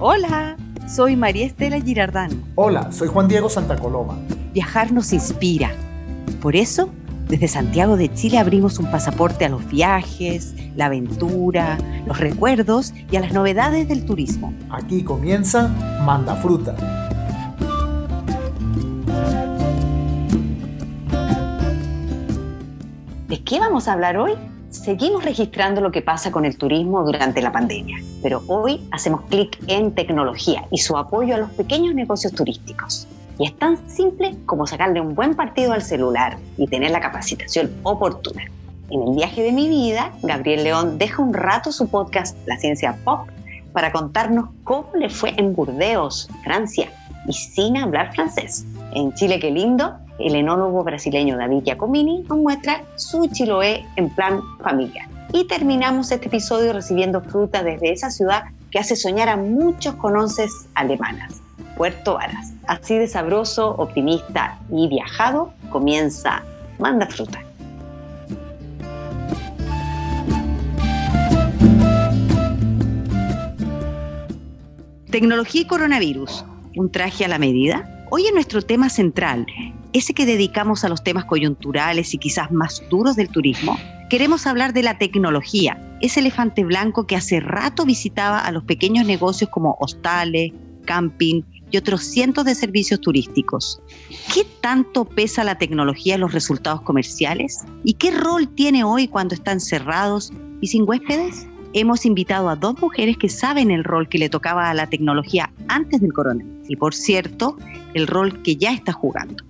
Hola, soy María Estela Girardán. Hola, soy Juan Diego Santa Coloma. Viajar nos inspira. Por eso, desde Santiago de Chile abrimos un pasaporte a los viajes, la aventura, los recuerdos y a las novedades del turismo. Aquí comienza Manda Fruta. ¿De qué vamos a hablar hoy? Seguimos registrando lo que pasa con el turismo durante la pandemia, pero hoy hacemos clic en tecnología y su apoyo a los pequeños negocios turísticos. Y es tan simple como sacarle un buen partido al celular y tener la capacitación oportuna. En el viaje de mi vida, Gabriel León deja un rato su podcast La Ciencia Pop para contarnos cómo le fue en Burdeos, Francia, y sin hablar francés. En Chile, qué lindo, el enólogo brasileño David Giacomini nos muestra su Chiloé en plan familia. Y terminamos este episodio recibiendo fruta desde esa ciudad que hace soñar a muchos con alemanas, Puerto Varas. Así de sabroso, optimista y viajado comienza Manda Fruta. Tecnología y coronavirus, un traje a la medida. Hoy en nuestro tema central, ese que dedicamos a los temas coyunturales y quizás más duros del turismo, queremos hablar de la tecnología, ese elefante blanco que hace rato visitaba a los pequeños negocios como hostales, camping y otros cientos de servicios turísticos. ¿Qué tanto pesa la tecnología en los resultados comerciales? ¿Y qué rol tiene hoy cuando están cerrados y sin huéspedes? Hemos invitado a dos mujeres que saben el rol que le tocaba a la tecnología antes del coronavirus y, por cierto, el rol que ya está jugando.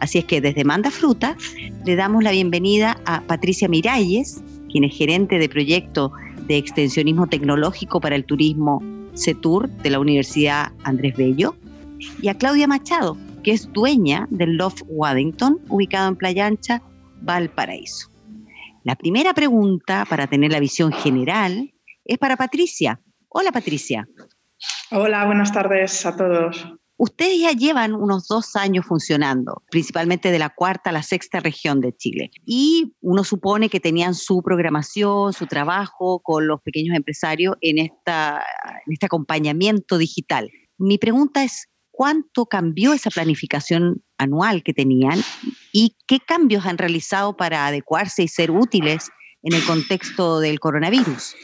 Así es que desde Manda Fruta le damos la bienvenida a Patricia Miralles, quien es gerente de proyecto de extensionismo tecnológico para el turismo CETUR de la Universidad Andrés Bello, y a Claudia Machado, que es dueña del Love Waddington, ubicado en Playa Ancha, Valparaíso. La primera pregunta, para tener la visión general, es para Patricia. Hola Patricia. Hola, buenas tardes a todos. Ustedes ya llevan unos dos años funcionando, principalmente de la cuarta a la sexta región de Chile. Y uno supone que tenían su programación, su trabajo con los pequeños empresarios en, esta, en este acompañamiento digital. Mi pregunta es, ¿cuánto cambió esa planificación anual que tenían y qué cambios han realizado para adecuarse y ser útiles en el contexto del coronavirus?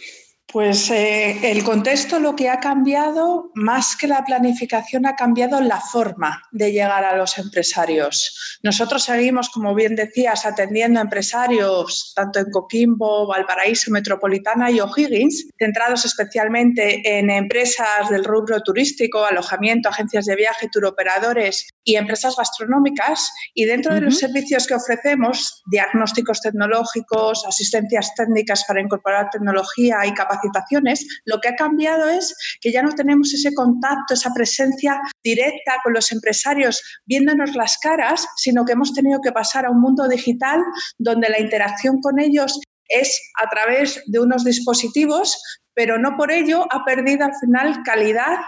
Pues eh, el contexto lo que ha cambiado, más que la planificación, ha cambiado la forma de llegar a los empresarios. Nosotros seguimos, como bien decías, atendiendo a empresarios tanto en Coquimbo, Valparaíso, Metropolitana y O'Higgins, centrados especialmente en empresas del rubro turístico, alojamiento, agencias de viaje, turoperadores y empresas gastronómicas. Y dentro de los servicios que ofrecemos, diagnósticos tecnológicos, asistencias técnicas para incorporar tecnología y capacidad lo que ha cambiado es que ya no tenemos ese contacto, esa presencia directa con los empresarios viéndonos las caras, sino que hemos tenido que pasar a un mundo digital donde la interacción con ellos es a través de unos dispositivos, pero no por ello ha perdido al final calidad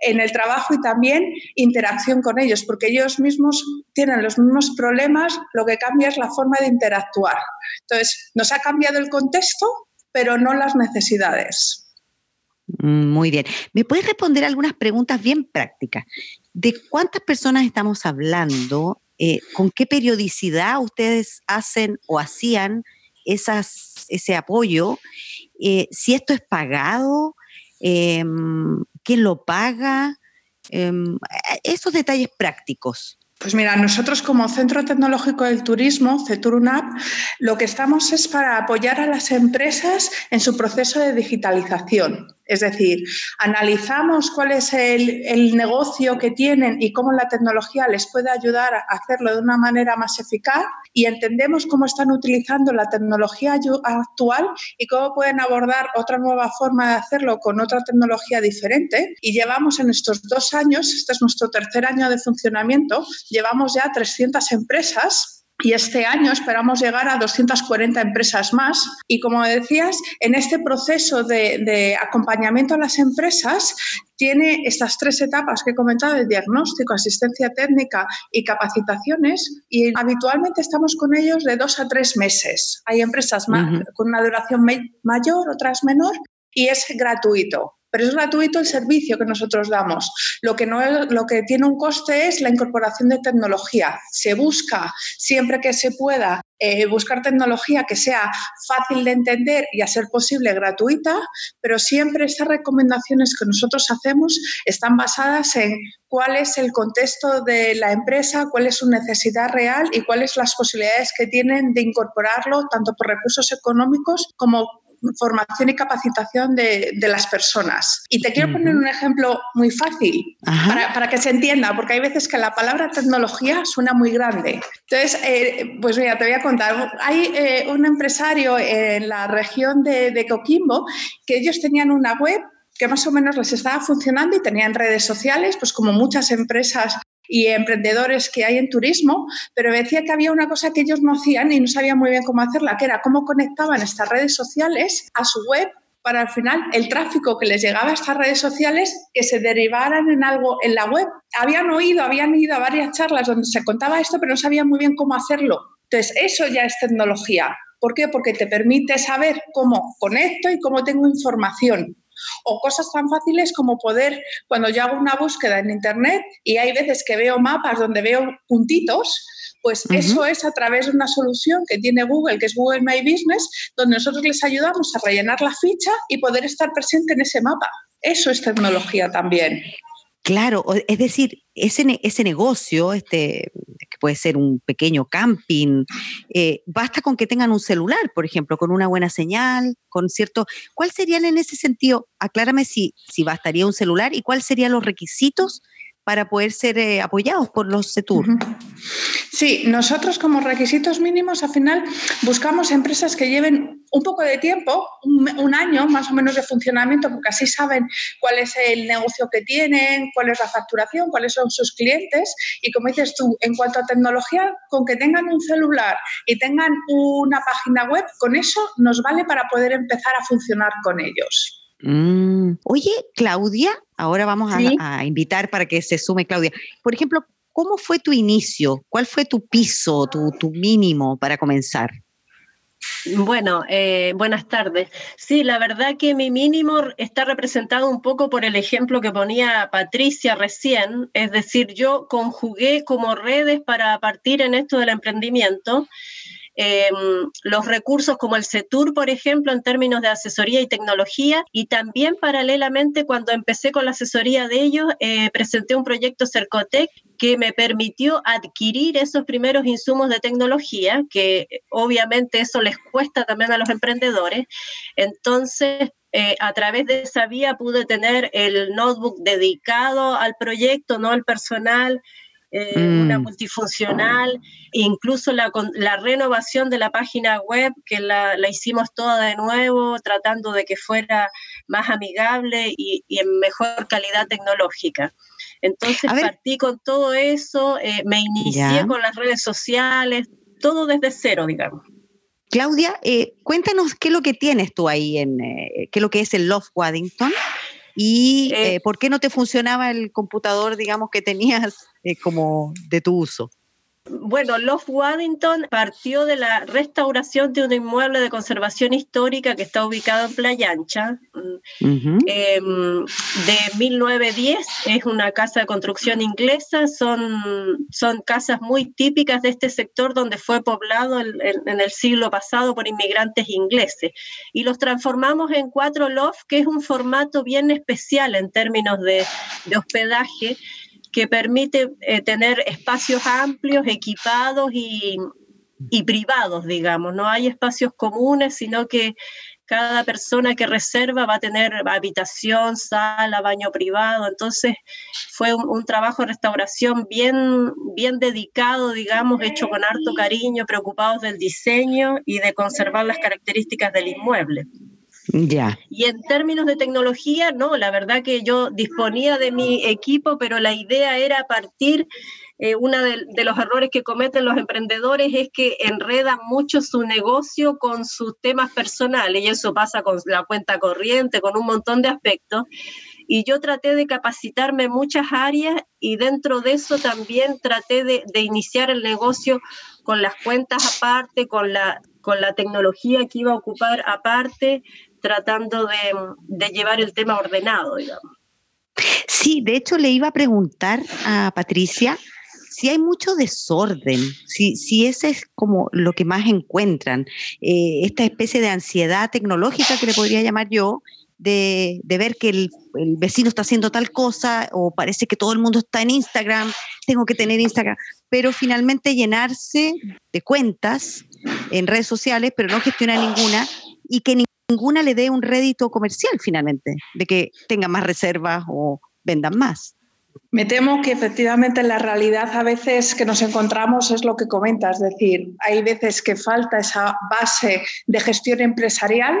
en el trabajo y también interacción con ellos, porque ellos mismos tienen los mismos problemas, lo que cambia es la forma de interactuar. Entonces, nos ha cambiado el contexto, pero no las necesidades. Mm, muy bien. ¿Me puedes responder algunas preguntas bien prácticas? ¿De cuántas personas estamos hablando? Eh, ¿Con qué periodicidad ustedes hacen o hacían esas, ese apoyo? Eh, si esto es pagado, em, ¿quién lo paga? Em, esos detalles prácticos. Pues mira, nosotros como Centro Tecnológico del Turismo, CETURUNAP, lo que estamos es para apoyar a las empresas en su proceso de digitalización. Es decir, analizamos cuál es el, negocio que tienen y cómo la tecnología les puede ayudar a hacerlo de una manera más eficaz y entendemos cómo están utilizando la tecnología actual y cómo pueden abordar otra nueva forma de hacerlo con otra tecnología diferente. Y llevamos en estos dos años, este es nuestro tercer año de funcionamiento, llevamos ya 300 empresas y este año esperamos llegar a 240 empresas más. Y como decías, en este proceso de, acompañamiento a las empresas tiene estas tres etapas que he comentado, el diagnóstico, asistencia técnica y capacitaciones, y habitualmente estamos con ellos de dos a tres meses. Hay empresas con una duración mayor, otras menor, y es gratuito. Pero es gratuito el servicio que nosotros damos. Lo que, no es, lo que tiene un coste es la incorporación de tecnología. Se busca siempre que se pueda eh, buscar tecnología que sea fácil de entender y a ser posible gratuita, pero siempre estas recomendaciones que nosotros hacemos están basadas en cuál es el contexto de la empresa, cuál es su necesidad real y cuáles las posibilidades que tienen de incorporarlo tanto por recursos económicos como formación y capacitación de, las personas. Y te quiero poner un ejemplo muy fácil para, que se entienda, porque hay veces que la palabra tecnología suena muy grande. Entonces, eh, pues mira, te voy a contar. Hay eh, un empresario en la región de, de Coquimbo que ellos tenían una web que más o menos les estaba funcionando y tenían redes sociales, pues como muchas empresas y emprendedores que hay en turismo, pero decía que había una cosa que ellos no hacían y no sabían muy bien cómo hacerla, que era cómo conectaban estas redes sociales a su web para al final el tráfico que les llegaba a estas redes sociales que se derivaran en algo en la web. Habían oído, habían ido a varias charlas donde se contaba esto, pero no sabían muy bien cómo hacerlo. Entonces, eso ya es tecnología. ¿Por qué? Porque te permite saber cómo conecto y cómo tengo información. O cosas tan fáciles como poder, cuando yo hago una búsqueda en Internet y hay veces que veo mapas donde veo puntitos, pues eso es a través de una solución que tiene Google, que es Google My Business, donde nosotros les ayudamos a rellenar la ficha y poder estar presente en ese mapa. Eso es tecnología también. Claro, es decir, ese, ese negocio, este, que puede ser un pequeño camping, eh, basta con que tengan un celular, por ejemplo, con una buena señal, con cierto... ¿Cuál serían en ese sentido? Aclárame si, si bastaría un celular y cuáles serían los requisitos para poder ser eh, apoyados por los CETUR. Sí, nosotros como requisitos mínimos al final buscamos empresas que lleven un poco de tiempo, un, año más o menos de funcionamiento, porque así saben cuál es el negocio que tienen, cuál es la facturación, cuáles son sus clientes. Y como dices tú, en cuanto a tecnología, con que tengan un celular y tengan una página web, con eso nos vale para poder empezar a funcionar con ellos. Mm. Oye, Claudia, ahora vamos a, invitar para que se sume Claudia. Por ejemplo, ¿cómo fue tu inicio? ¿Cuál fue tu piso, tu, mínimo para comenzar? Bueno, eh, buenas tardes. Sí, la verdad que mi mínimo está representado un poco por el ejemplo que ponía Patricia recién, es decir, yo conjugué como redes para partir en esto del emprendimiento Em, los recursos como el CETUR, por ejemplo, en términos de asesoría y tecnología, y también paralelamente cuando empecé con la asesoría de ellos, eh, presenté un proyecto Cercotec que me permitió adquirir esos primeros insumos de tecnología, que obviamente eso les cuesta también a los emprendedores. Entonces, eh, a través de esa vía pude tener el notebook dedicado al proyecto, no al personal, eh, una mm. multifuncional, incluso la, la, renovación de la página web, que la, hicimos toda de nuevo, tratando de que fuera más amigable y, en mejor calidad tecnológica. Entonces partí con todo eso, eh, me inicié con las redes sociales, todo desde cero, digamos. Claudia, eh, cuéntanos qué es lo que tienes tú ahí, en, qué es lo que es el Love Waddington y por qué no te funcionaba el computador, digamos, que tenías eh, como de tu uso? Bueno, Love Waddington partió de la restauración de un inmueble de conservación histórica que está ubicado en Playa Ancha, em, de 1910. Es una casa de construcción inglesa, son, son casas muy típicas de este sector donde fue poblado en, el siglo pasado por inmigrantes ingleses. Y los transformamos en cuatro loft, que es un formato bien especial en términos de, de hospedaje que permite eh, tener espacios amplios, equipados y, privados, digamos. No hay espacios comunes, sino que cada persona que reserva va a tener habitación, sala, baño privado. Entonces fue un, trabajo de restauración bien, bien dedicado, digamos, hecho con harto cariño, preocupados del diseño y de conservar las características del inmueble. Ya. Y en términos de tecnología, no, la verdad que yo disponía de mi equipo, pero la idea era partir. Eh, uno de, los errores que cometen los emprendedores es que enredan mucho su negocio con sus temas personales y eso pasa con la cuenta corriente, con un montón de aspectos. Y yo traté de capacitarme en muchas áreas y dentro de eso también traté de, de iniciar el negocio con las cuentas aparte, con la, con la tecnología que iba a ocupar aparte, tratando de, llevar el tema ordenado, digamos. Sí, de hecho le iba a preguntar a Patricia si hay mucho desorden, si, si ese es como lo que más encuentran, eh, esta especie de ansiedad tecnológica que le podría llamar yo, de, ver que el, vecino está haciendo tal cosa o parece que todo el mundo está en Instagram, tengo que tener Instagram, pero finalmente llenarse de cuentas en redes sociales, pero no gestiona ninguna y que ninguna le dé un rédito comercial finalmente, de que tenga más reservas o vendan más. Me temo que efectivamente la realidad a veces que nos encontramos es lo que comentas, es decir, hay veces que falta esa base de gestión empresarial,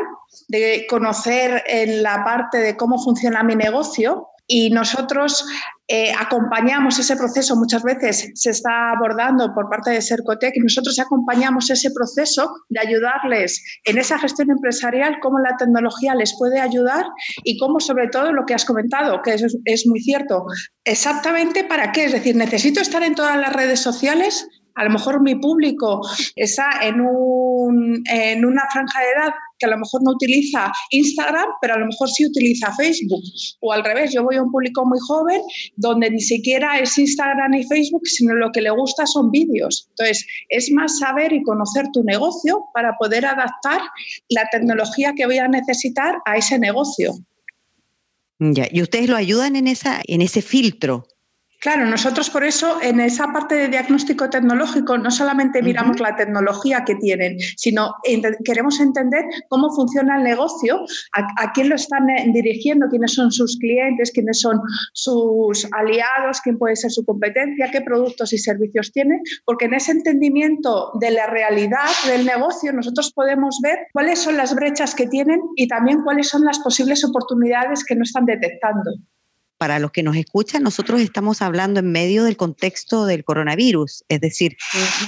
de conocer en la parte de cómo funciona mi negocio y nosotros eh, acompañamos ese proceso, muchas veces se está abordando por parte de Sercotec y nosotros acompañamos ese proceso de ayudarles en esa gestión empresarial, cómo la tecnología les puede ayudar y cómo sobre todo lo que has comentado, que es, es muy cierto, exactamente para qué, es decir, necesito estar en todas las redes sociales, a lo mejor mi público está en, un, en una franja de edad que a lo mejor no utiliza Instagram, pero a lo mejor sí utiliza Facebook. O al revés, yo voy a un público muy joven donde ni siquiera es Instagram ni Facebook, sino lo que le gusta son vídeos. Entonces, es más saber y conocer tu negocio para poder adaptar la tecnología que voy a necesitar a ese negocio. Ya, y ustedes lo ayudan en, esa, en ese filtro Claro, nosotros por eso en esa parte de diagnóstico tecnológico no solamente miramos la tecnología que tienen, sino queremos entender cómo funciona el negocio, a, quién lo están eh, dirigiendo, quiénes son sus clientes, quiénes son sus aliados, quién puede ser su competencia, qué productos y servicios tienen, porque en ese entendimiento de la realidad del negocio nosotros podemos ver cuáles son las brechas que tienen y también cuáles son las posibles oportunidades que no están detectando para los que nos escuchan, nosotros estamos hablando en medio del contexto del coronavirus, es decir,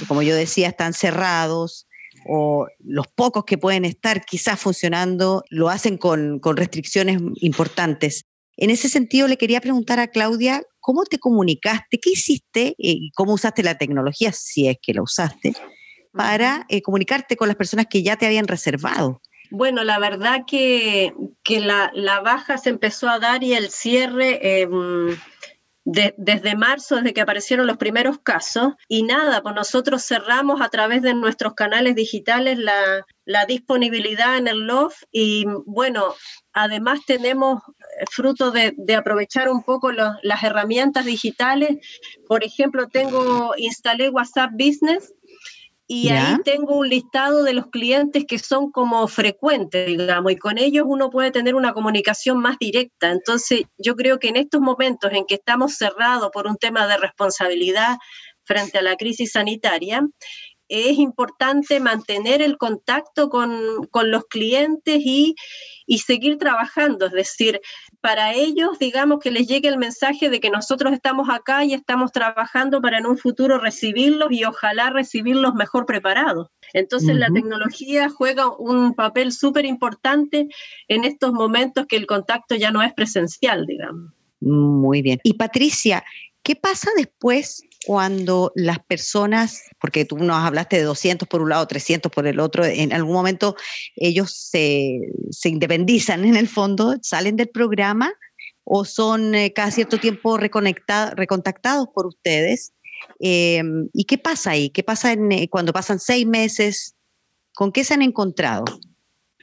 como yo decía, están cerrados o los pocos que pueden estar quizás funcionando lo hacen con, restricciones importantes. En ese sentido, le quería preguntar a Claudia, ¿cómo te comunicaste? ¿Qué hiciste y cómo usaste la tecnología, si es que la usaste, para eh, comunicarte con las personas que ya te habían reservado? Bueno, la verdad que, la, baja se empezó a dar y el cierre em, desde marzo, desde que aparecieron los primeros casos. Y nada, pues nosotros cerramos a través de nuestros canales digitales la, disponibilidad en el LOF y bueno, además tenemos eh, fruto de, aprovechar un poco las herramientas digitales. Por ejemplo, tengo, instalé WhatsApp Business y ahí tengo un listado de los clientes que son como frecuentes, digamos, y con ellos uno puede tener una comunicación más directa. Entonces, yo creo que en estos momentos en que estamos cerrados por un tema de responsabilidad frente a la crisis sanitaria, es importante mantener el contacto con, los clientes y, y, seguir trabajando. Es decir, para ellos, digamos, que les llegue el mensaje de que nosotros estamos acá y estamos trabajando para en un futuro recibirlos y ojalá recibirlos mejor preparados. Entonces, la tecnología juega un papel súper importante en estos momentos que el contacto ya no es presencial, digamos. Muy bien. Y Patricia, ¿qué pasa después cuando las personas, porque tú nos hablaste de 200 por un lado, 300 por el otro, en algún momento ellos se, independizan en el fondo, salen del programa o son eh, cada cierto tiempo recontactados por ustedes. Em, ¿Y qué pasa ahí? ¿Qué pasa eh, cuando pasan seis meses? ¿Con qué se han encontrado?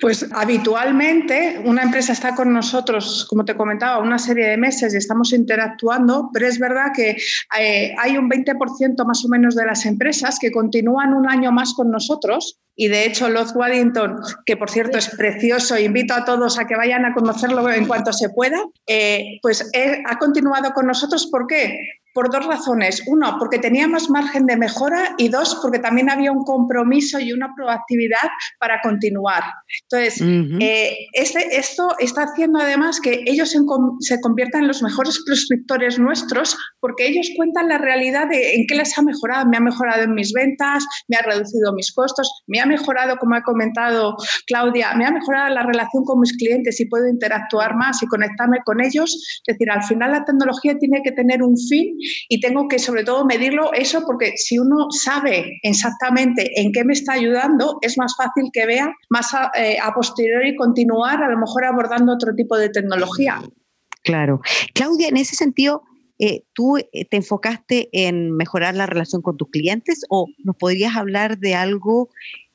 Pues habitualmente una empresa está con nosotros, como te comentaba, una serie de meses y estamos interactuando, pero es verdad que eh, hay un 20% más o menos de las empresas que continúan un año más con nosotros y de hecho Loth Waddington, que por cierto es precioso, invito a todos a que vayan a conocerlo en cuanto se pueda, eh, pues ha continuado con nosotros. ¿Por qué? Por dos razones. Uno, porque tenía más margen de mejora y dos, porque también había un compromiso y una proactividad para continuar. Entonces, eh, este, esto está haciendo además que ellos se, conviertan en los mejores prescriptores nuestros porque ellos cuentan la realidad de en qué les ha mejorado. Me ha mejorado en mis ventas, me ha reducido mis costos, me ha mejorado, como ha comentado Claudia, me ha mejorado la relación con mis clientes y puedo interactuar más y conectarme con ellos. Es decir, al final la tecnología tiene que tener un fin y tengo que sobre todo medirlo eso porque si uno sabe exactamente en qué me está ayudando, es más fácil que vea más a, eh, a posteriori continuar a lo mejor abordando otro tipo de tecnología. Claro. Claudia, en ese sentido, eh, ¿tú eh, te enfocaste en mejorar la relación con tus clientes o nos podrías hablar de algo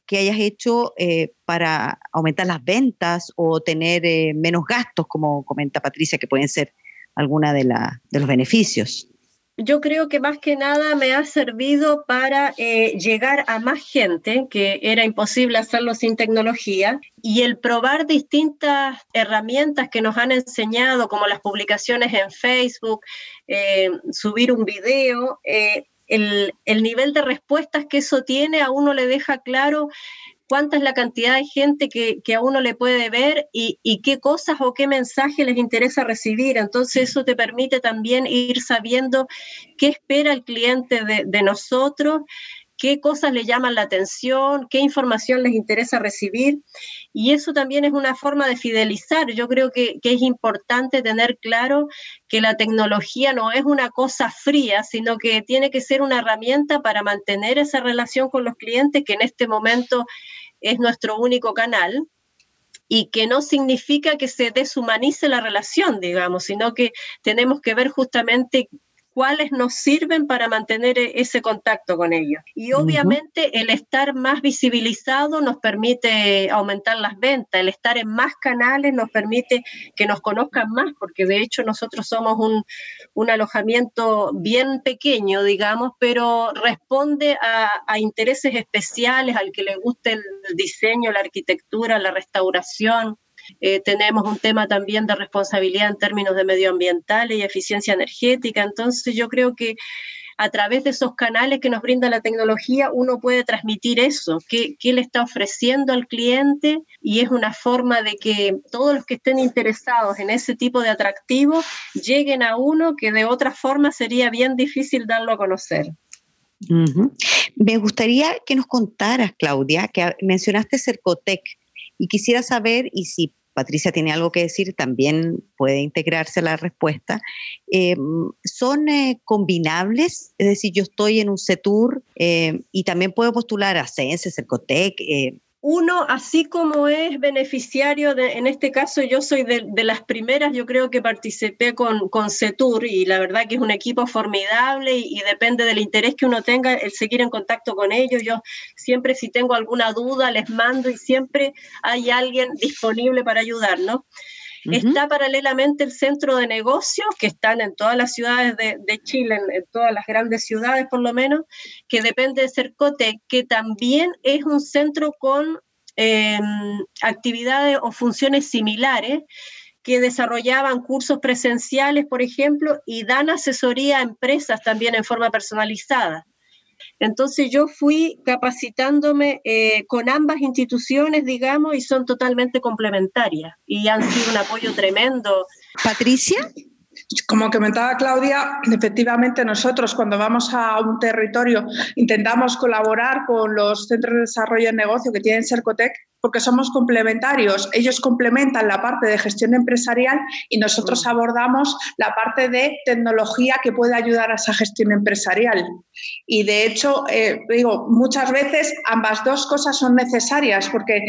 que hayas hecho eh, para aumentar las ventas o tener menos gastos, como comenta Patricia, que pueden ser alguna de los beneficios? Yo creo que más que nada me ha servido para eh, llegar a más gente, que era imposible hacerlo sin tecnología, y el probar distintas herramientas que nos han enseñado, como las publicaciones en Facebook, eh, subir un video, eh, el, el nivel de respuestas que eso tiene a uno le deja claro cuánta es la cantidad de gente que, a uno le puede ver y, qué cosas o qué mensaje les interesa recibir. Entonces eso te permite también ir sabiendo qué espera el cliente de, nosotros, qué cosas le llaman la atención, qué información les interesa recibir. Y eso también es una forma de fidelizar. Yo creo que, que, es importante tener claro que la tecnología no es una cosa fría, sino que tiene que ser una herramienta para mantener esa relación con los clientes que en este momento es nuestro único canal y que no significa que se deshumanice la relación, digamos, sino que tenemos que ver justamente cuáles nos sirven para mantener e-, ese contacto con ellos. Y obviamente el estar más visibilizado nos permite aumentar las ventas, el estar en más canales nos permite que nos conozcan más, porque de hecho nosotros somos un, alojamiento bien pequeño, digamos, pero responde a, a intereses especiales, al que le guste el diseño, la arquitectura, la restauración, eh, tenemos un tema también de responsabilidad en términos de medioambientales y eficiencia energética. Entonces yo creo que a través de esos canales que nos brinda la tecnología, uno puede transmitir eso, qué, qué, le está ofreciendo al cliente y es una forma de que todos los que estén interesados en ese tipo de atractivo lleguen a uno que de otra forma sería bien difícil darlo a conocer. Me gustaría que nos contaras, Claudia, que mencionaste Cercotec. Y quisiera saber, y si Patricia tiene algo que decir, también puede integrarse a la respuesta. Eh, ¿Son eh, combinables? Es decir, yo estoy en un CETUR eh, y también puedo postular a CENSE, CERCOTEC, uno, así como es beneficiario, de, en este caso yo soy de, las primeras, yo creo que participé con, con CETUR y la verdad que es un equipo formidable y, depende del interés que uno tenga el seguir en contacto con ellos. Yo siempre si tengo alguna duda les mando y siempre hay alguien disponible para ayudarnos. Está paralelamente el centro de negocios, que están en todas las ciudades de, Chile, en, todas las grandes ciudades por lo menos, que depende de Cercote, que también es un centro con em, actividades o funciones similares que desarrollaban cursos presenciales, por ejemplo, y dan asesoría a empresas también en forma personalizada. Entonces yo fui capacitándome eh, con ambas instituciones, digamos, y son totalmente complementarias y han sido un apoyo tremendo. Patricia. Como comentaba Claudia, efectivamente nosotros cuando vamos a un territorio intentamos colaborar con los centros de desarrollo de negocio que tienen Cercotec porque somos complementarios. Ellos complementan la parte de gestión empresarial y nosotros abordamos la parte de tecnología que puede ayudar a esa gestión empresarial. Y de hecho, eh, digo, muchas veces ambas dos cosas son necesarias porque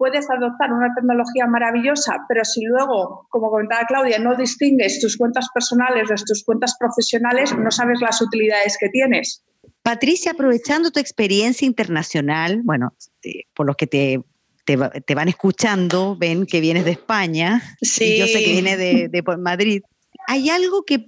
puedes adoptar una tecnología maravillosa, pero si luego, como comentaba Claudia, no distingues tus cuentas personales de tus cuentas profesionales, no sabes las utilidades que tienes. Patricia, aprovechando tu experiencia internacional, bueno, eh, por los que te te, van escuchando, ven que vienes de España, y yo sé que vienes de, Madrid. ¿Hay algo que,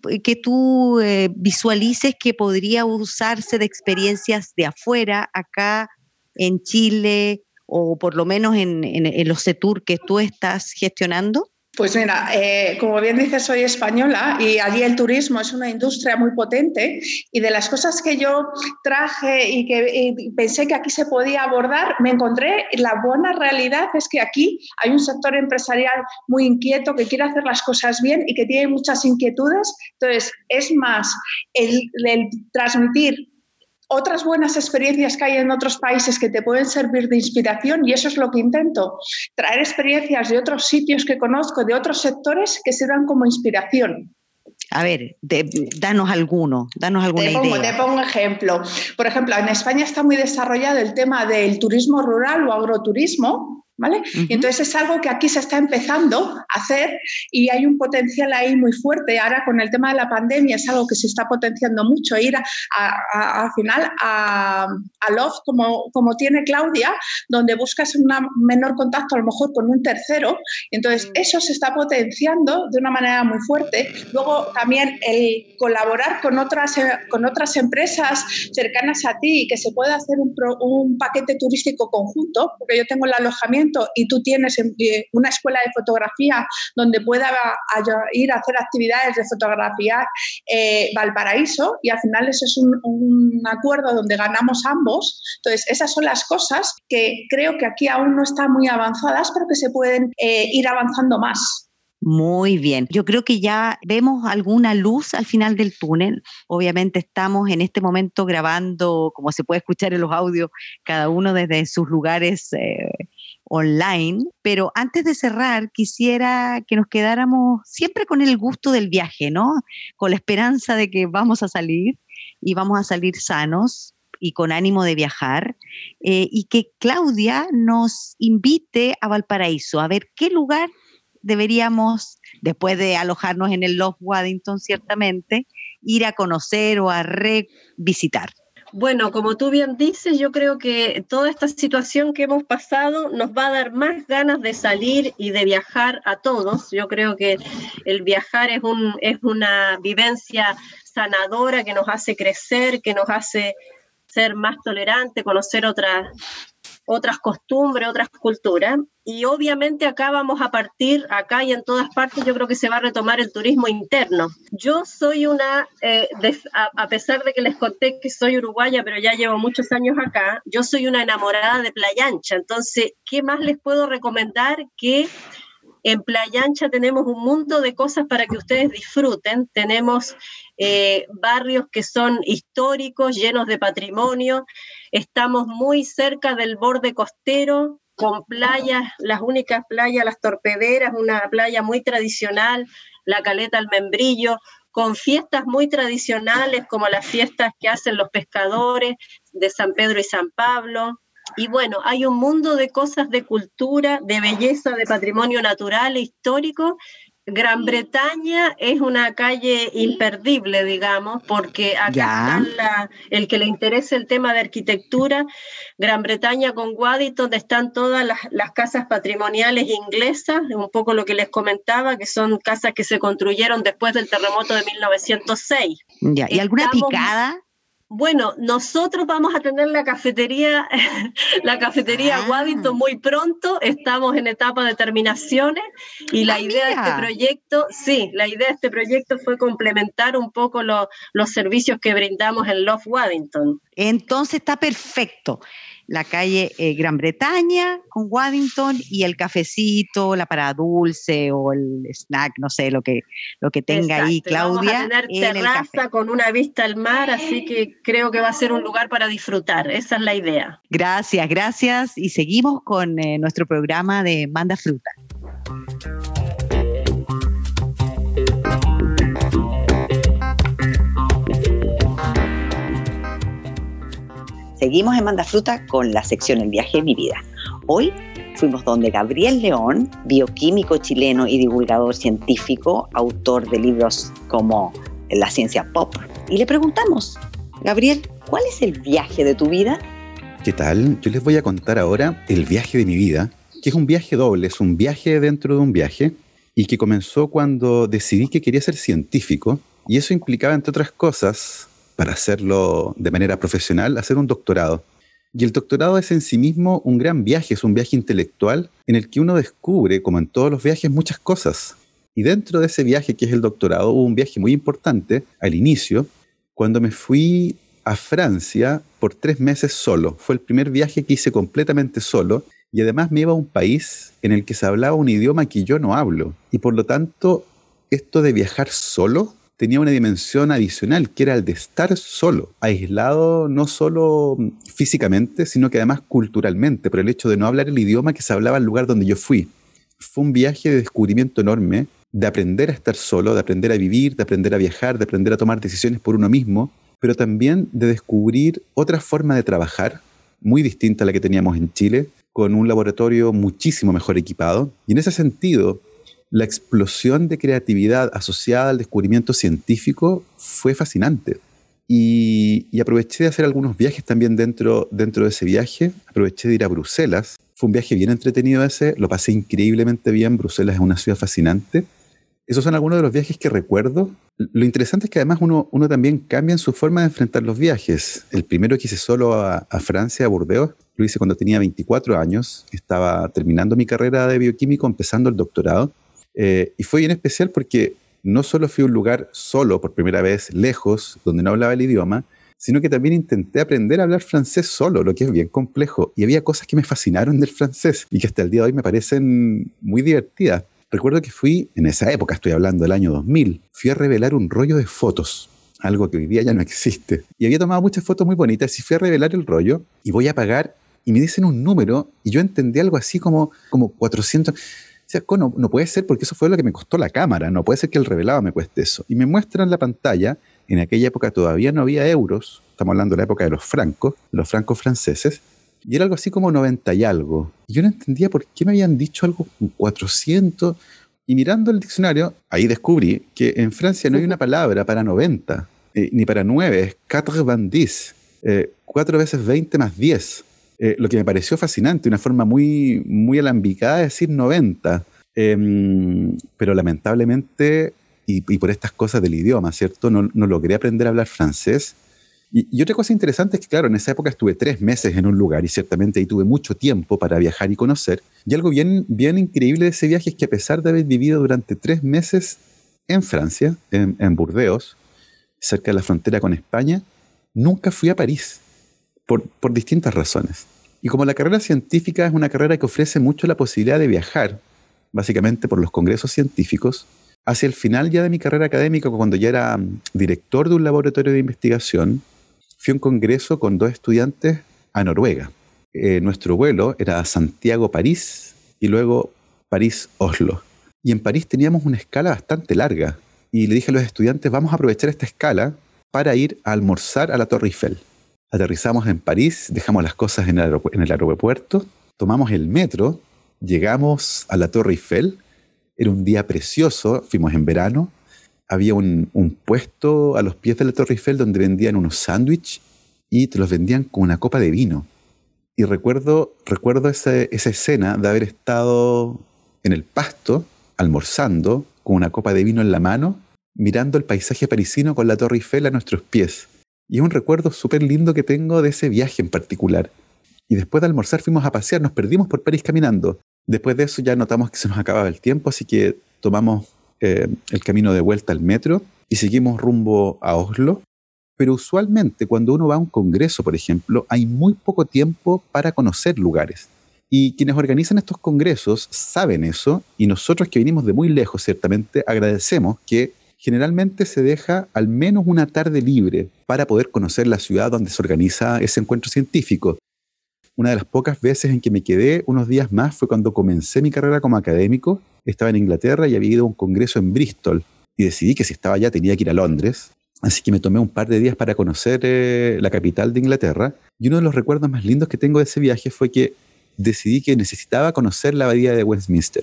tú eh, visualices que podría usarse de experiencias de afuera, acá en Chile, o por lo menos en, en los CETUR que tú estás gestionando? Pues mira, eh, como bien dices, soy española y allí el turismo es una industria muy potente y de las cosas que yo traje y que pensé que aquí se podía abordar, me encontré la buena realidad es que aquí hay un sector empresarial muy inquieto que quiere hacer las cosas bien y que tiene muchas inquietudes. Entonces, es más el transmitir otras buenas experiencias que hay en otros países que te pueden servir de inspiración y eso es lo que intento, traer experiencias de otros sitios que conozco, de otros sectores que se dan como inspiración. A ver, danos alguno, danos alguna te pongo, idea. Te pongo ejemplo. Por ejemplo, en España está muy desarrollado el tema del turismo rural o agroturismo, ¿Vale? Y entonces es algo que aquí se está empezando a hacer y hay un potencial ahí muy fuerte. Ahora con el tema de la pandemia es algo que se está potenciando mucho, ir al final a, a Love como, como tiene Claudia, donde buscas un menor contacto a lo mejor con un tercero. Entonces mm. eso se está potenciando de una manera muy fuerte. Luego también el colaborar con otras, con otras empresas cercanas a ti y que se pueda hacer un, un paquete turístico conjunto, porque yo tengo el alojamiento y tú tienes eh, una escuela de fotografía donde pueda ir a hacer actividades de fotografía eh, Valparaíso y al final ese es un, acuerdo donde ganamos ambos. Entonces, esas son las cosas que creo que aquí aún no están muy avanzadas, pero que se pueden eh, ir avanzando más. Muy bien. Yo creo que ya vemos alguna luz al final del túnel. Obviamente estamos en este momento grabando, como se puede escuchar en los audios, cada uno desde sus lugares online, pero antes de cerrar quisiera que nos quedáramos siempre con el gusto del viaje, ¿no? Con la esperanza de que vamos a salir y vamos a salir sanos y con ánimo de viajar, eh, y que Claudia nos invite a Valparaíso, a ver qué lugar deberíamos, después de alojarnos en el Love Waddington, ciertamente, ir a conocer o a revisitar. Bueno, como tú bien dices, yo creo que toda esta situación que hemos pasado nos va a dar más ganas de salir y de viajar a todos. Yo creo que el viajar es, un, es una vivencia sanadora que nos hace crecer, que nos hace ser más tolerante, conocer otras otras costumbres, otras culturas. Y obviamente acá vamos a partir, acá y en todas partes, yo creo que se va a retomar el turismo interno. Yo soy una, eh, a, pesar de que les conté que soy uruguaya, pero ya llevo muchos años acá, yo soy una enamorada de Playa Ancha. Entonces, ¿qué más les puedo recomendar que en Playa Ancha tenemos un mundo de cosas para que ustedes disfruten. Tenemos eh, barrios que son históricos, llenos de patrimonio. Estamos muy cerca del borde costero, con playas, las únicas playas, las torpederas, una playa muy tradicional, la caleta al membrillo, con fiestas muy tradicionales como las fiestas que hacen los pescadores de San Pedro y San Pablo, y bueno, hay un mundo de cosas de cultura, de belleza, de patrimonio natural e histórico. Gran Bretaña es una calle imperdible, digamos, porque acá está el que le interese el tema de arquitectura, Gran Bretaña con Waddington, donde están todas las, casas patrimoniales inglesas, un poco lo que les comentaba, que son casas que se construyeron después del terremoto de 1906. Ya. ¿Y alguna picada? Bueno, nosotros vamos a tener la cafetería, la cafetería ah. Waddington muy pronto. Estamos en etapa de terminaciones y la ah, idea de este proyecto, sí, la idea de este proyecto fue complementar un poco los servicios que brindamos en Love Waddington. Entonces está perfecto la calle eh, Gran Bretaña con Waddington y el cafecito, la parada dulce o el snack, no sé, lo que, lo que tenga ahí Claudia. Vamos a tener terraza con una vista al mar, así que creo que va a ser un lugar para disfrutar. Esa es la idea. Gracias, gracias. Y seguimos con eh, nuestro programa de Manda Fruta. Seguimos en Manda Fruta con la sección El viaje de mi vida. Hoy fuimos donde Gabriel León, bioquímico chileno y divulgador científico, autor de libros como La ciencia pop, y le preguntamos, Gabriel, ¿cuál es el viaje de tu vida? ¿Qué tal? Yo les voy a contar ahora el viaje de mi vida, que es un viaje doble, es un viaje dentro de un viaje, y que comenzó cuando decidí que quería ser científico, y eso implicaba, entre otras cosas, para hacerlo de manera profesional, hacer un doctorado. Y el doctorado es en sí mismo un gran viaje, es un viaje intelectual en el que uno descubre, como en todos los viajes, muchas cosas. Y dentro de ese viaje que es el doctorado hubo un viaje muy importante al inicio, cuando me fui a Francia por tres meses solo. Fue el primer viaje que hice completamente solo y además me iba a un país en el que se hablaba un idioma que yo no hablo. Y por lo tanto, esto de viajar solo tenía una dimensión adicional, que era el de estar solo, aislado no solo físicamente, sino que además culturalmente, por el hecho de no hablar el idioma que se hablaba en el lugar donde yo fui. Fue un viaje de descubrimiento enorme de aprender a estar solo, de aprender a vivir, de aprender a viajar, de aprender a tomar decisiones por uno mismo, pero también de descubrir otra forma de trabajar, muy distinta a la que teníamos en Chile, con un laboratorio muchísimo mejor equipado. Y en ese sentido, la explosión de creatividad asociada al descubrimiento científico fue fascinante. Y, aproveché de hacer algunos viajes también dentro, dentro de ese viaje. Aproveché de ir a Bruselas. Fue un viaje bien entretenido ese, lo pasé increíblemente bien. Bruselas es una ciudad fascinante. Esos son algunos de los viajes que recuerdo. Lo interesante es que además uno, uno también cambia en su forma de enfrentar los viajes. El primero que hice solo a, a Francia, a Burdeos, lo hice cuando tenía 24 años. Estaba terminando mi carrera de bioquímico, empezando el doctorado. Eh, y fue bien especial porque no solo fui a un lugar solo por primera vez, lejos, donde no hablaba el idioma, sino que también intenté aprender a hablar francés solo, lo que es bien complejo. Y había cosas que me fascinaron del francés y que hasta el día de hoy me parecen muy divertidas. Recuerdo que fui, en esa época, estoy hablando del año 2000, fui a revelar un rollo de fotos, algo que hoy día ya no existe. Y había tomado muchas fotos muy bonitas y fui a revelar el rollo y voy a pagar y me dicen un número y yo entendí algo así como, como 400 no, puede ser porque eso fue lo que me costó la cámara, no puede ser que el revelado me cueste eso. Y me muestran la pantalla, en aquella época todavía no había euros, estamos hablando de la época de los francos, los francos franceses, y era algo así como 90 y algo. Y yo no entendía por qué me habían dicho algo con 400. Y mirando el diccionario, ahí descubrí que en Francia no hay una palabra para 90, eh, ni para 9, es 4 eh, 4 veces 20 más 10. Eh, lo que me pareció fascinante, una forma muy, muy alambicada de decir 90. Em, pero lamentablemente, y, por estas cosas del idioma, ¿cierto? No, no logré aprender a hablar francés. Y, otra cosa interesante es que, claro, en esa época estuve tres meses en un lugar y ciertamente ahí tuve mucho tiempo para viajar y conocer. Y algo bien, bien increíble de ese viaje es que a pesar de haber vivido durante tres meses en Francia, en Burdeos, cerca de la frontera con España, nunca fui a París, por, distintas razones. Y como la carrera científica es una carrera que ofrece mucho la posibilidad de viajar, básicamente por los congresos científicos, hacia el final ya de mi carrera académica, cuando ya era mm, director de un laboratorio de investigación, fui a un congreso con dos estudiantes a Noruega. Eh, nuestro vuelo era Santiago-París y luego París-Oslo. Y en París teníamos una escala bastante larga. Y le dije a los estudiantes, vamos a aprovechar esta escala para ir a almorzar a la Torre Eiffel. Aterrizamos en París, dejamos las cosas en el, aeropuerto, tomamos el metro, llegamos a la Torre Eiffel. Era un día precioso, fuimos en verano. Había un, puesto a los pies de la Torre Eiffel donde vendían unos sándwiches y te los vendían con una copa de vino. Y recuerdo, recuerdo esa, esa escena de haber estado en el pasto, almorzando, con una copa de vino en la mano, mirando el paisaje parisino con la Torre Eiffel a nuestros pies. Y es un recuerdo súper lindo que tengo de ese viaje en particular. Y después de almorzar fuimos a pasear, nos perdimos por París caminando. Después de eso ya notamos que se nos acababa el tiempo, así que tomamos eh, el camino de vuelta al metro y seguimos rumbo a Oslo. Pero usualmente cuando uno va a un congreso, por ejemplo, hay muy poco tiempo para conocer lugares. Y quienes organizan estos congresos saben eso y nosotros que vinimos de muy lejos, ciertamente, agradecemos que generalmente se deja al menos una tarde libre para poder conocer la ciudad donde se organiza ese encuentro científico. Una de las pocas veces en que me quedé unos días más fue cuando comencé mi carrera como académico. Estaba en Inglaterra y había ido a un congreso en Bristol y decidí que si estaba allá tenía que ir a Londres. Así que me tomé un par de días para conocer eh, la capital de Inglaterra. Y uno de los recuerdos más lindos que tengo de ese viaje fue que decidí que necesitaba conocer la abadía de Westminster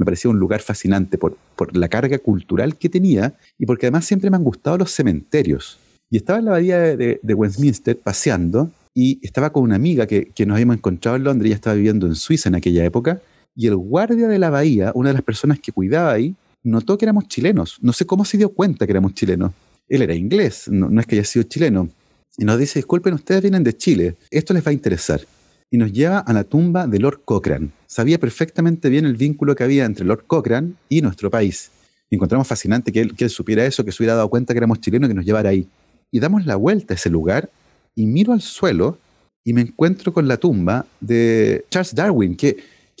me parecía un lugar fascinante por, la carga cultural que tenía y porque además siempre me han gustado los cementerios. Y estaba en la abadía de, Westminster paseando y estaba con una amiga que, nos habíamos encontrado en Londres, ella estaba viviendo en Suiza en aquella época, y el guardia de la bahía, una de las personas que cuidaba ahí, notó que éramos chilenos. No sé cómo se dio cuenta que éramos chilenos. Él era inglés, no, no es que haya sido chileno. Y nos dice, disculpen, ustedes vienen de Chile, esto les va a interesar y nos lleva a la tumba de Lord Cochrane. Sabía perfectamente bien el vínculo que había entre Lord Cochrane y nuestro país. encontramos fascinante que él, que supiera eso, que se hubiera dado cuenta que éramos chilenos y que nos llevara ahí. Y damos la vuelta a ese lugar y miro al suelo y me encuentro con la tumba de Charles Darwin, que,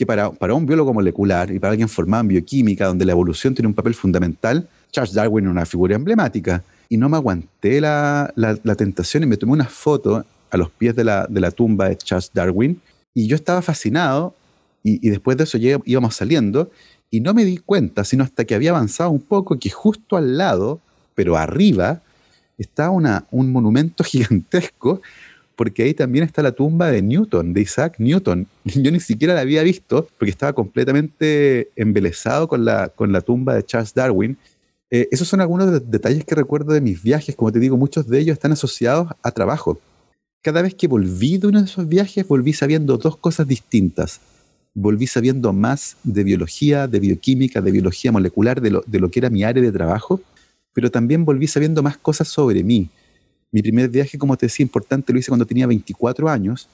para, un biólogo molecular y para alguien formado en bioquímica, donde la evolución tiene un papel fundamental, Charles Darwin era una figura emblemática. Y no me aguanté la, la, la tentación y me tomé una foto a los pies de la, de la tumba de Charles Darwin y yo estaba fascinado y, después de eso íbamos saliendo Y no me di cuenta, sino hasta que había avanzado un poco, que justo al lado, pero arriba, está una, un monumento gigantesco, porque ahí también está la tumba de Newton, de Isaac Newton. Yo ni siquiera la había visto, porque estaba completamente embelesado con la, con la tumba de Charles Darwin. Eh, esos son algunos de los detalles que recuerdo de mis viajes. Como te digo, muchos de ellos están asociados a trabajo. Cada vez que volví de uno de esos viajes, volví sabiendo dos cosas distintas. Volví sabiendo más de biología, de bioquímica, de biología molecular, de lo, de lo que era mi área de trabajo, pero también volví sabiendo más cosas sobre mí. Mi primer viaje, como te decía, importante, lo hice cuando tenía 24 años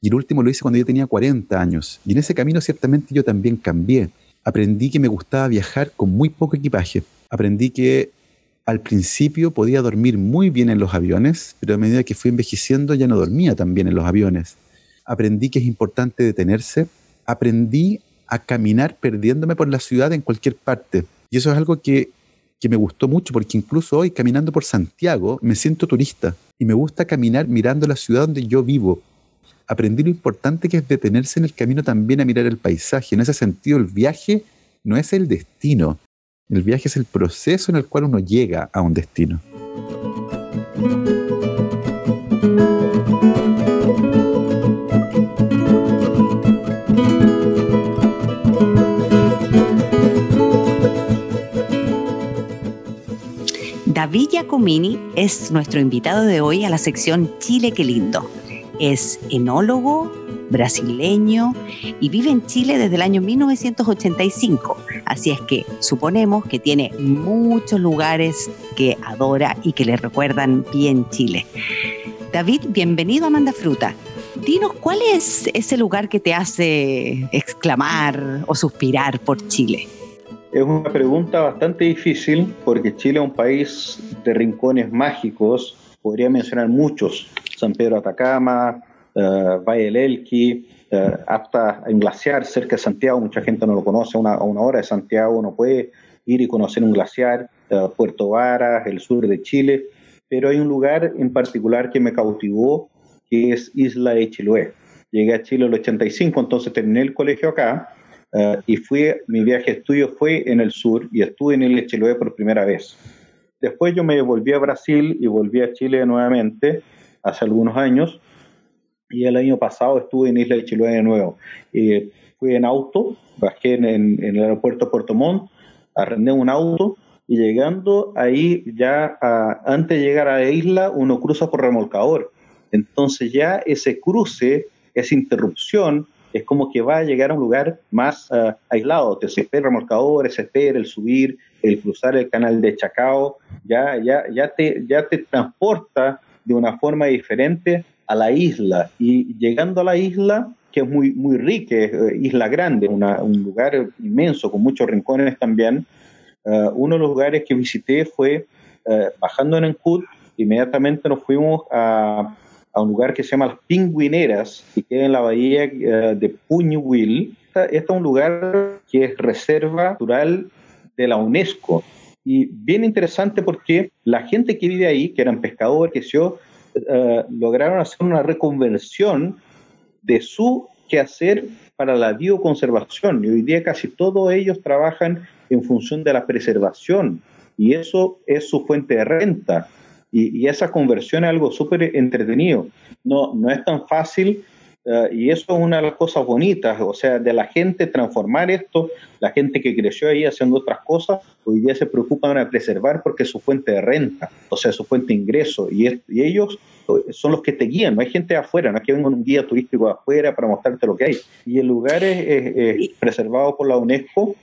y el último lo hice cuando yo tenía 40 años. Y en ese camino ciertamente yo también cambié. Aprendí que me gustaba viajar con muy poco equipaje. Aprendí que al principio podía dormir muy bien en los aviones, pero a medida que fui envejeciendo ya no dormía tan bien en los aviones. Aprendí que es importante detenerse. Aprendí a caminar perdiéndome por la ciudad en cualquier parte. Y eso es algo que que me gustó mucho porque incluso hoy caminando por Santiago me siento turista y me gusta caminar mirando la ciudad donde yo vivo. Aprendí lo importante que es detenerse en el camino también a mirar el paisaje. En ese sentido, el viaje no es el destino. El viaje es el proceso en el cual uno llega a un destino. David Giacomini es nuestro invitado de hoy a la sección Chile qué lindo. Es enólogo, brasileño y vive en Chile desde el año 1985. Así es que suponemos que tiene muchos lugares que adora y que le recuerdan bien Chile. David, bienvenido a Manda Fruta. Dinos, ¿cuál es ese lugar que te hace exclamar o suspirar por Chile? Es una pregunta bastante difícil porque Chile es un país de rincones mágicos. Podría mencionar muchos. San Pedro Atacama, uh, Valle del Elqui, uh, hasta en Glaciar, cerca de Santiago. Mucha gente no lo conoce. A una hora de Santiago uno puede ir y conocer un glaciar. Uh, Puerto Varas, el sur de Chile. Pero hay un lugar en particular que me cautivó, que es Isla de Chiloé. Llegué a Chile en el 85, entonces terminé el colegio acá y fui, mi viaje de estudio fue en el sur y estuve en el Chiloé por primera vez. Después yo me volví a Brasil y volví a Chile nuevamente hace algunos años y el año pasado estuve en Isla de Chiloé de nuevo. Y fui en auto, bajé en, el aeropuerto Puerto Montt, arrendé un auto y llegando ahí ya antes de llegar a la isla uno cruza por remolcador. Entonces ya ese cruce, esa interrupción, es como que va a llegar a un lugar más uh, aislado. Te se espera el remolcador, se espera el subir, el cruzar el canal de Chacao, ya, ya, ya, te, ya te transporta de una forma diferente a la isla. Y llegando a la isla, que es muy, muy rica, es uh, Isla Grande, un lugar inmenso con muchos rincones también, uh, uno de los lugares que visité fue bajando en Ancud, inmediatamente nos fuimos a a un lugar que se llama Las Pingüineras, y queda en la bahía de Puñuhuil. Este es un lugar que es reserva natural de la UNESCO. Y bien interesante porque la gente que vive ahí, que eran pescadores, que yo, uh, lograron hacer una reconversión de su quehacer para la bioconservación. Y hoy día casi todos ellos trabajan en función de la preservación. Y eso es su fuente de renta. Y, y esa conversión es algo súper entretenido. No, no es tan fácil uh, y eso es una de las cosas bonitas, o sea, de la gente transformar esto, la gente que creció ahí haciendo otras cosas, hoy día se preocupan de preservar porque es su fuente de renta, o sea, su fuente de ingreso. Y, es, y ellos son los que te guían, no hay gente de afuera, no es que venga un guía turístico de afuera para mostrarte lo que hay. Y el lugar es, es, es preservado por la UNESCO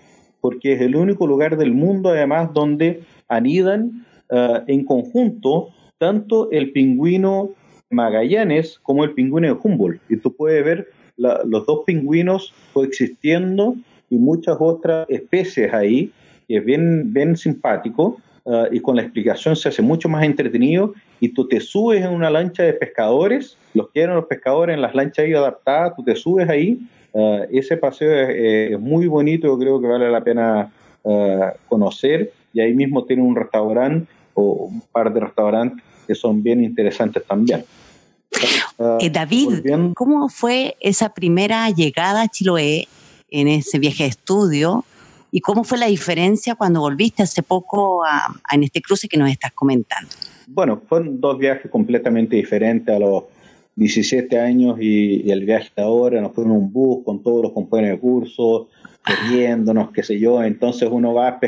porque es el único lugar del mundo, además, donde anidan uh, en conjunto tanto el pingüino Magallanes como el pingüino de Humboldt. Y tú puedes ver los dos pingüinos coexistiendo y muchas otras especies ahí, que es bien, bien simpático. Uh, y con la explicación se hace mucho más entretenido y tú te subes en una lancha de pescadores, los quieren los pescadores en las lanchas ahí adaptadas, tú te subes ahí, uh, ese paseo es, es, muy bonito, yo creo que vale la pena uh, conocer y ahí mismo tiene un restaurante o un par de restaurantes que son bien interesantes también. Uh, eh, David. ¿cómo fue esa primera llegada a Chiloé en ese viaje de estudio? ¿Y cómo fue la diferencia cuando volviste hace poco a, en este cruce que nos estás comentando? Bueno, fueron dos viajes completamente diferentes a los 17 años y, el viaje de ahora. Nos fuimos en un bus con todos los compañeros de curso, corriéndonos, qué sé yo. Entonces uno va,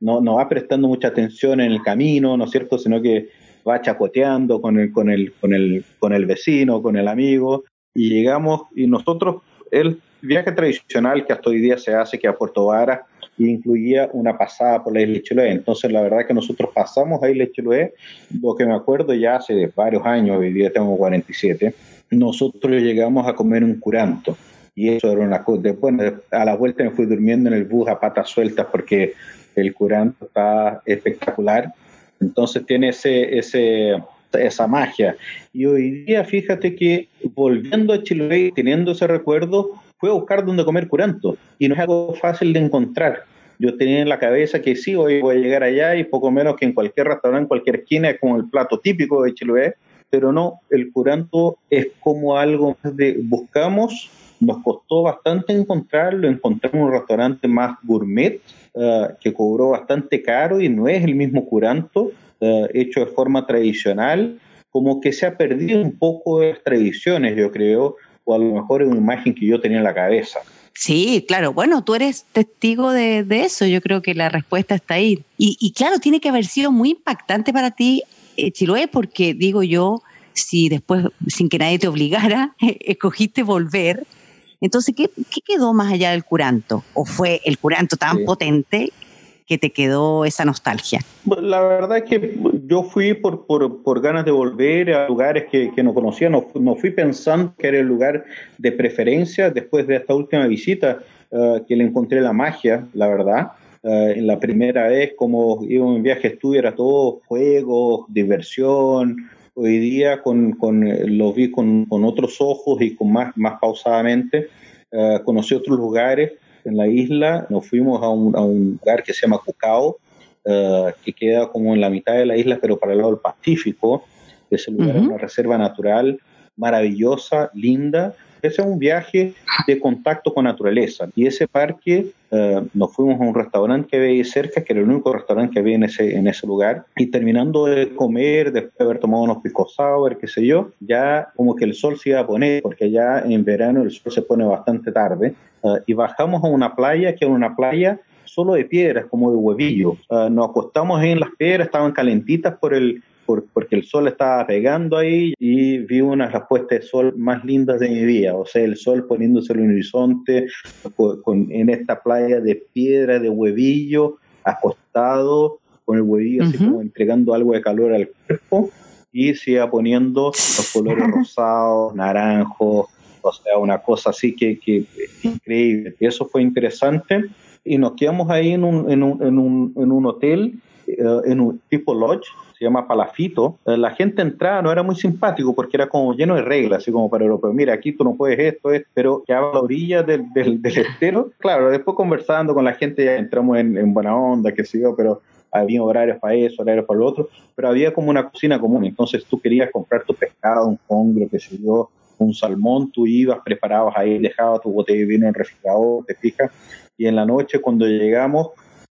no, no va prestando mucha atención en el camino, ¿no es cierto? Sino que va chacoteando con el, con el, con el, con el vecino, con el amigo. Y llegamos, y nosotros, el viaje tradicional que hasta hoy día se hace, que a Puerto Vara, incluía una pasada por la isla de Chiloé. Entonces, la verdad que nosotros pasamos a Isla de Chiloé, lo que me acuerdo ya hace varios años, hoy día tengo 47, nosotros llegamos a comer un curanto. Y eso era una cosa. Después, a la vuelta me fui durmiendo en el bus a patas sueltas porque el curanto está espectacular. Entonces tiene ese, esa magia. Y hoy día, fíjate que volviendo a Chiloé, teniendo ese recuerdo, fue a buscar dónde comer curanto. Y no es algo fácil de encontrar. Yo tenía en la cabeza que sí, hoy voy a llegar allá y poco menos que en cualquier restaurante, en cualquier esquina, es como el plato típico de Chiloé. Pero no, el curanto es como algo de buscamos nos costó bastante encontrarlo, encontramos un restaurante más gourmet eh, que cobró bastante caro y no es el mismo curanto eh, hecho de forma tradicional, como que se ha perdido un poco de las tradiciones, yo creo, o a lo mejor es una imagen que yo tenía en la cabeza. Sí, claro. Bueno, tú eres testigo de, eso. Yo creo que la respuesta está ahí. Y, claro, tiene que haber sido muy impactante para ti, eh, Chiloé, porque digo yo, si después, sin que nadie te obligara, escogiste volver, entonces, ¿qué, quedó más allá del curanto? ¿O fue el curanto tan potente que te quedó esa nostalgia? La verdad es que yo fui por, por, ganas de volver a lugares que, que no conocía, no, no, fui pensando que era el lugar de preferencia después de esta última visita eh, que le encontré la magia, la verdad. Eh, en la primera vez, como iba en viaje estudio, era todo juego, diversión, hoy día con, con, eh, lo vi con, con, otros ojos y con más, más pausadamente. Uh, conocí otros lugares en la isla, nos fuimos a un, a un lugar que se llama Cucao, uh, que queda como en la mitad de la isla, pero para el lado del Pacífico. Ese lugar es una reserva natural maravillosa, linda, ese es un viaje de contacto con naturaleza. Y ese parque, eh, nos fuimos a un restaurante que había ahí cerca, que era el único restaurante que había en ese, en ese lugar. Y terminando de comer, después de haber tomado unos pico sour, qué sé yo, ya como que el sol se iba a poner, porque ya en verano el sol se pone bastante tarde. Eh, y bajamos a una playa, que era una playa solo de piedras, como de huevillo. Eh, nos acostamos en las piedras, estaban calentitas por el, porque el sol estaba pegando ahí y vi una puestas de sol más lindas de mi vida, o sea, el sol poniéndose en el horizonte con, en esta playa de piedra, de huevillo, acostado, con el huevillo así como entregando algo de calor al cuerpo y se iba poniendo los colores rosados, naranjos, o sea, una cosa así que, que increíble. Eso fue interesante. Y nos quedamos ahí en un, en un, en un, en un hotel, eh, en un tipo lodge, se llama Palafito, eh, la gente entraba, no era muy simpático porque era como lleno de reglas, así como para europeos, mira, aquí tú no puedes esto, es, pero que a la orilla del, del, del, estero, claro, después conversando con la gente ya entramos en, en buena onda, qué sé yo, pero había horarios para eso, horarios para lo otro, pero había como una cocina común, entonces tú querías comprar tu pescado, un congrio, qué sé yo, un salmón, tú ibas, preparabas ahí, dejabas tu botella de vino en el refrigerador, te fijas, y en la noche cuando llegamos,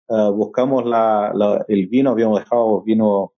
uh, buscamos la, el vino, habíamos dejado vino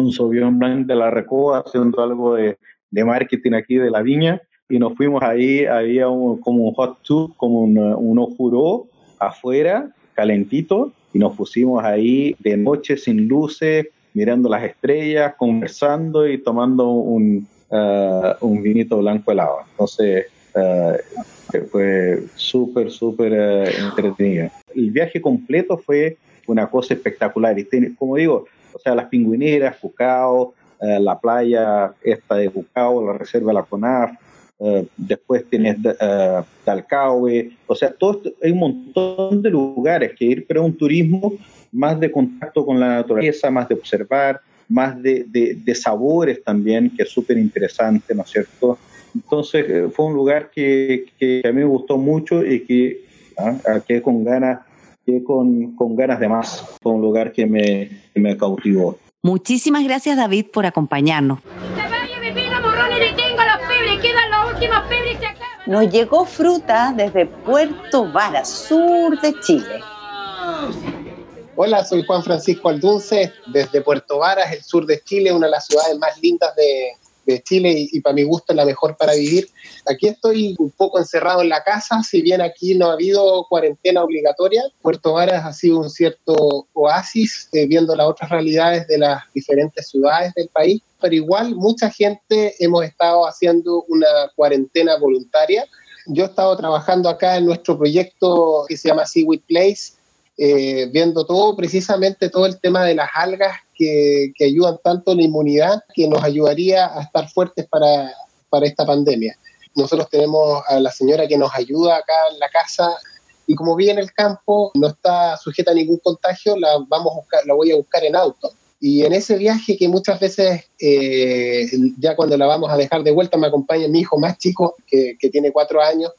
un Sauvignon Blanc de la Recoba haciendo algo de, de, marketing aquí de la viña y nos fuimos ahí, había un, como un hot tub, como un, un ofuró afuera, calentito, y nos pusimos ahí de noche sin luces, mirando las estrellas, conversando y tomando un, uh, un vinito blanco helado. Entonces, uh, fue súper, súper uh, entretenido. El viaje completo fue una cosa espectacular. Y como digo, o sea, las pingüineras, Cucao, eh, la playa esta de Cucao, la reserva de la CONAF, eh, después tienes eh, Talcaue, o sea, todo hay un montón de lugares que ir, pero un turismo más de contacto con la naturaleza, más de observar, más de, de, sabores también, que es súper interesante, ¿no es cierto? Entonces, fue un lugar que, que, a mí me gustó mucho y que ¿ah? quedé con ganas con, con ganas de más. Fue un lugar que me, que me cautivó. Muchísimas gracias David por acompañarnos. Nos llegó fruta desde Puerto Vara, sur de Chile. Hola, soy Juan Francisco Aldunce, desde Puerto Varas, el sur de Chile, una de las ciudades más lindas de, de Chile y, para mi gusto es la mejor para vivir. Aquí estoy un poco encerrado en la casa, si bien aquí no ha habido cuarentena obligatoria, Puerto Varas ha sido un cierto oasis eh, viendo las otras realidades de las diferentes ciudades del país, pero igual mucha gente hemos estado haciendo una cuarentena voluntaria. Yo he estado trabajando acá en nuestro proyecto que se llama Seaweed Place, eh, viendo todo, precisamente todo el tema de las algas que, ayudan tanto en la inmunidad, que nos ayudaría a estar fuertes para, para esta pandemia. Nosotros tenemos a la señora que nos ayuda acá en la casa y como vive en el campo, no está sujeta a ningún contagio, la, vamos a buscar, la voy a buscar en auto. Y en ese viaje que muchas veces, eh, ya cuando la vamos a dejar de vuelta, me acompaña mi hijo más chico, que tiene cuatro años,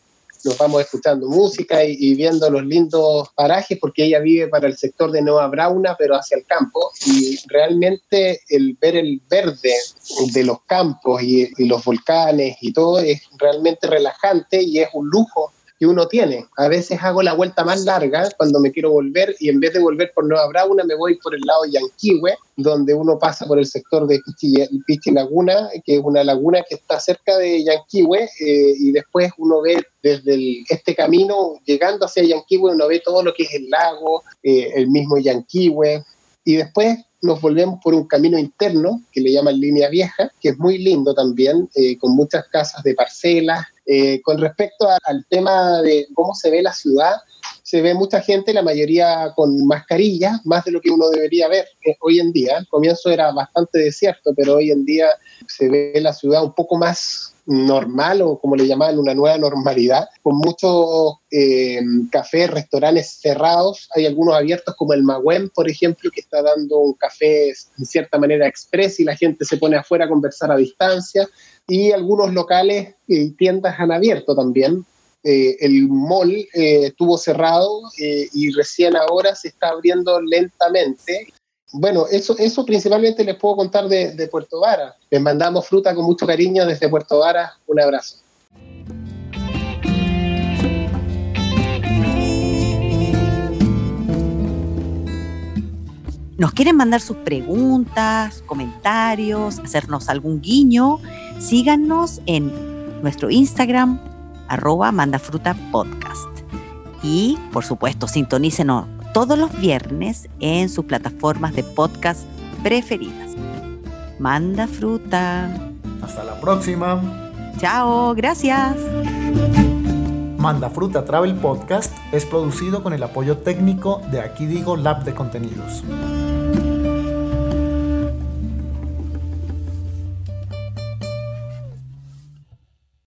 nos vamos escuchando música y, viendo los lindos parajes, porque ella vive para el sector de Nueva Brauna, pero hacia el campo, y realmente el ver el verde de los campos y, y los volcanes y todo es realmente relajante y es un lujo que uno tiene. A veces hago la vuelta más larga cuando me quiero volver y en vez de volver por Nueva Brauna me voy por el lado Yanquihue, donde uno pasa por el sector de Pichi, Laguna, que es una laguna que está cerca de Yanquihue, eh, y después uno ve desde este camino llegando hacia Yanquihue, uno ve todo lo que es el lago, eh, el mismo Yanquihue, y después nos volvemos por un camino interno que le llaman línea vieja, que es muy lindo también, eh, con muchas casas de parcelas. Eh, con respecto al tema de cómo se ve la ciudad, se ve mucha gente, la mayoría con mascarillas, más de lo que uno debería ver eh, hoy en día. Al comienzo era bastante desierto, pero hoy en día se ve la ciudad un poco más normal o como le llamaban una nueva normalidad, con muchos eh, cafés, restaurantes cerrados, hay algunos abiertos como el Magüen, por ejemplo, que está dando un café en cierta manera express y la gente se pone afuera a conversar a distancia, y algunos locales y tiendas han abierto también. Eh, el mall eh, estuvo cerrado y recién ahora se está abriendo lentamente bueno, eso, eso principalmente les puedo contar de, Puerto Vara. Les mandamos fruta con mucho cariño desde Puerto Vara. Un abrazo. ¿Nos quieren mandar sus preguntas, comentarios, hacernos algún guiño? Síganos en nuestro Instagram, arroba mandafrutapodcast. Y, por supuesto, sintonícenos todos los viernes en sus plataformas de podcast preferidas. Manda fruta. Hasta la próxima. Chao, gracias. Manda Fruta Travel Podcast es producido con el apoyo técnico de Aquí Digo Lab de Contenidos.